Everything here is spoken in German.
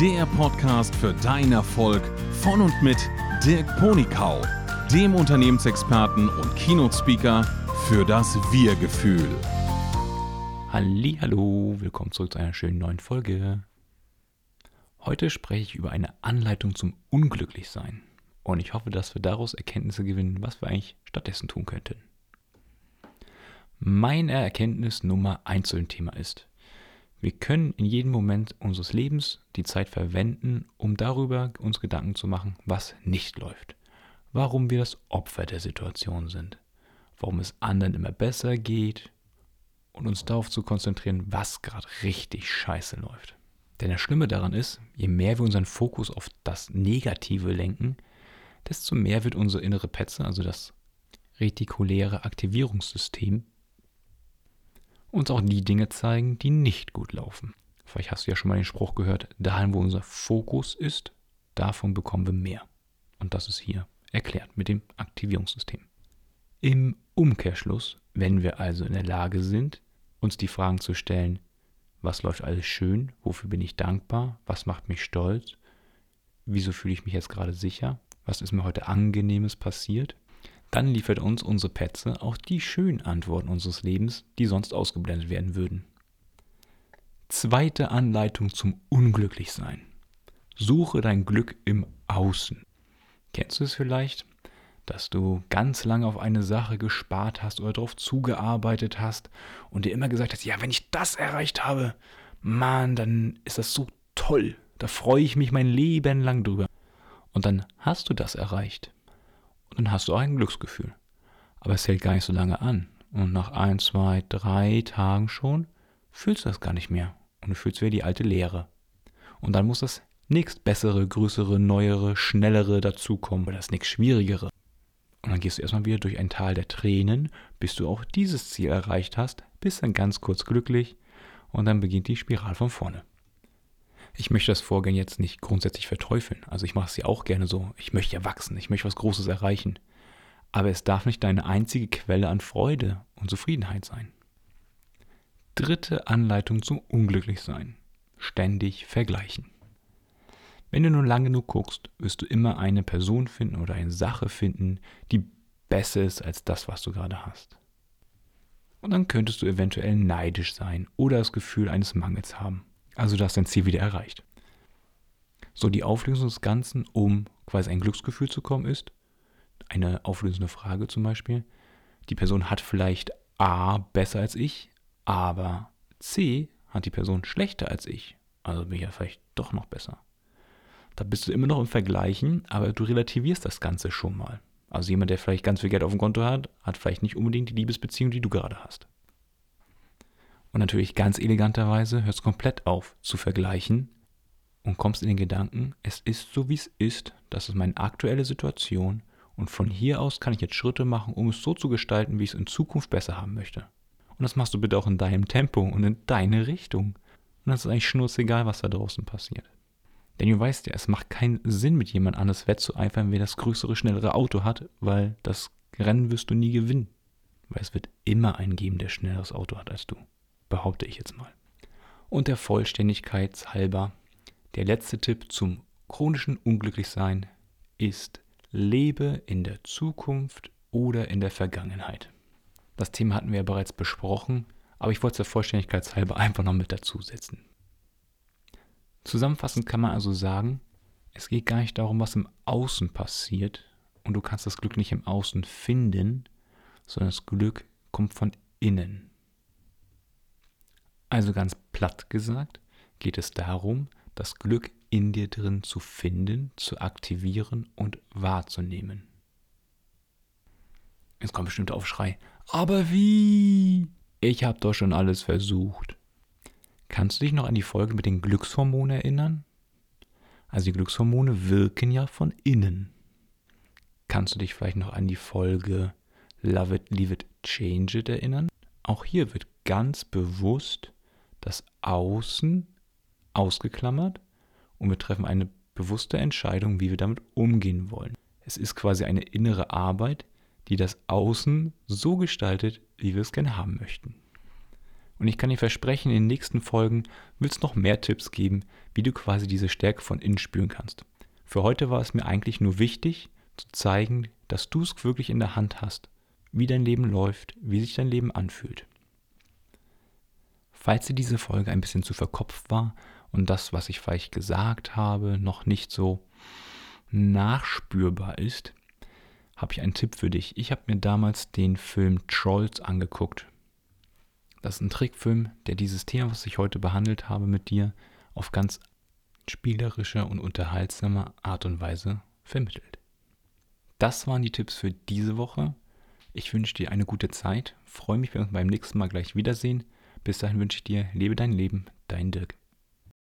der Podcast für deinen Erfolg von und mit Dirk Ponikau, dem Unternehmensexperten und Keynote-Speaker für das Wir-Gefühl. Hallo, willkommen zurück zu einer schönen neuen Folge. Heute spreche ich über eine Anleitung zum Unglücklichsein und ich hoffe, dass wir daraus Erkenntnisse gewinnen, was wir eigentlich stattdessen tun könnten. Meine Erkenntnis Nummer 1 zu dem Thema ist, wir können in jedem Moment unseres Lebens die Zeit verwenden, um darüber uns Gedanken zu machen, was nicht läuft. Warum wir das Opfer der Situation sind. Warum es anderen immer besser geht. Und uns darauf zu konzentrieren, was gerade richtig scheiße läuft. Denn das Schlimme daran ist, je mehr wir unseren Fokus auf das Negative lenken, desto mehr wird unsere innere Petze, also das retikuläre Aktivierungssystem, uns auch die Dinge zeigen, die nicht gut laufen. Vielleicht hast du ja schon mal den Spruch gehört, dahin, wo unser Fokus ist, davon bekommen wir mehr. Und das ist hier erklärt mit dem Aktivierungssystem. Im Umkehrschluss, wenn wir also in der Lage sind, uns die Fragen zu stellen, was läuft alles schön, wofür bin ich dankbar, was macht mich stolz, wieso fühle ich mich jetzt gerade sicher, was ist mir heute angenehmes passiert, dann liefert uns unsere Petze auch die schönen Antworten unseres Lebens, die sonst ausgeblendet werden würden. Zweite Anleitung zum Unglücklichsein. Suche dein Glück im Außen. Kennst du es vielleicht, dass du ganz lange auf eine Sache gespart hast oder darauf zugearbeitet hast und dir immer gesagt hast, ja, wenn ich das erreicht habe, Mann, dann ist das so toll. Da freue ich mich mein Leben lang drüber. Und dann hast du das erreicht dann hast du auch ein Glücksgefühl. Aber es hält gar nicht so lange an. Und nach ein, zwei, drei Tagen schon fühlst du das gar nicht mehr. Und du fühlst wieder die alte Leere. Und dann muss das nächst bessere, größere, neuere, schnellere dazukommen oder das nächst schwierigere. Und dann gehst du erstmal wieder durch ein Tal der Tränen, bis du auch dieses Ziel erreicht hast, bist dann ganz kurz glücklich und dann beginnt die Spirale von vorne. Ich möchte das Vorgehen jetzt nicht grundsätzlich verteufeln. Also ich mache es ja auch gerne so. Ich möchte ja wachsen, ich möchte was Großes erreichen. Aber es darf nicht deine einzige Quelle an Freude und Zufriedenheit sein. Dritte Anleitung zum Unglücklichsein. Ständig vergleichen. Wenn du nur lange genug guckst, wirst du immer eine Person finden oder eine Sache finden, die besser ist als das, was du gerade hast. Und dann könntest du eventuell neidisch sein oder das Gefühl eines Mangels haben. Also du hast dein Ziel wieder erreicht. So, die Auflösung des Ganzen, um quasi ein Glücksgefühl zu kommen, ist eine auflösende Frage zum Beispiel. Die Person hat vielleicht A besser als ich, aber C hat die Person schlechter als ich. Also bin ich ja vielleicht doch noch besser. Da bist du immer noch im Vergleichen, aber du relativierst das Ganze schon mal. Also jemand, der vielleicht ganz viel Geld auf dem Konto hat, hat vielleicht nicht unbedingt die Liebesbeziehung, die du gerade hast. Und natürlich ganz eleganterweise hörst komplett auf zu vergleichen und kommst in den Gedanken, es ist so wie es ist, das ist meine aktuelle Situation und von hier aus kann ich jetzt Schritte machen, um es so zu gestalten, wie ich es in Zukunft besser haben möchte. Und das machst du bitte auch in deinem Tempo und in deine Richtung. Und das ist eigentlich schnurzegal, was da draußen passiert. Denn du weißt ja, es macht keinen Sinn, mit jemand anders wettzueifern, wer das größere, schnellere Auto hat, weil das Rennen wirst du nie gewinnen. Weil es wird immer einen geben, der schnelleres Auto hat als du behaupte ich jetzt mal. Und der Vollständigkeit halber, der letzte Tipp zum chronischen Unglücklichsein ist, lebe in der Zukunft oder in der Vergangenheit. Das Thema hatten wir ja bereits besprochen, aber ich wollte es der Vollständigkeit halber einfach noch mit dazusetzen. Zusammenfassend kann man also sagen, es geht gar nicht darum, was im Außen passiert und du kannst das Glück nicht im Außen finden, sondern das Glück kommt von innen. Also ganz platt gesagt, geht es darum, das Glück in dir drin zu finden, zu aktivieren und wahrzunehmen. Jetzt kommt bestimmt der Aufschrei. Aber wie? Ich habe doch schon alles versucht. Kannst du dich noch an die Folge mit den Glückshormonen erinnern? Also die Glückshormone wirken ja von innen. Kannst du dich vielleicht noch an die Folge Love It, Leave It, Change It erinnern? Auch hier wird ganz bewusst das Außen ausgeklammert und wir treffen eine bewusste Entscheidung, wie wir damit umgehen wollen. Es ist quasi eine innere Arbeit, die das Außen so gestaltet, wie wir es gerne haben möchten. Und ich kann dir versprechen, in den nächsten Folgen wird es noch mehr Tipps geben, wie du quasi diese Stärke von innen spüren kannst. Für heute war es mir eigentlich nur wichtig, zu zeigen, dass du es wirklich in der Hand hast, wie dein Leben läuft, wie sich dein Leben anfühlt. Falls dir diese Folge ein bisschen zu verkopft war und das, was ich vielleicht gesagt habe, noch nicht so nachspürbar ist, habe ich einen Tipp für dich. Ich habe mir damals den Film Trolls angeguckt. Das ist ein Trickfilm, der dieses Thema, was ich heute behandelt habe mit dir, auf ganz spielerische und unterhaltsame Art und Weise vermittelt. Das waren die Tipps für diese Woche. Ich wünsche dir eine gute Zeit, freue mich, wenn wir uns beim nächsten Mal gleich wiedersehen. Bis dahin wünsche ich dir, lebe dein Leben, dein Dirk.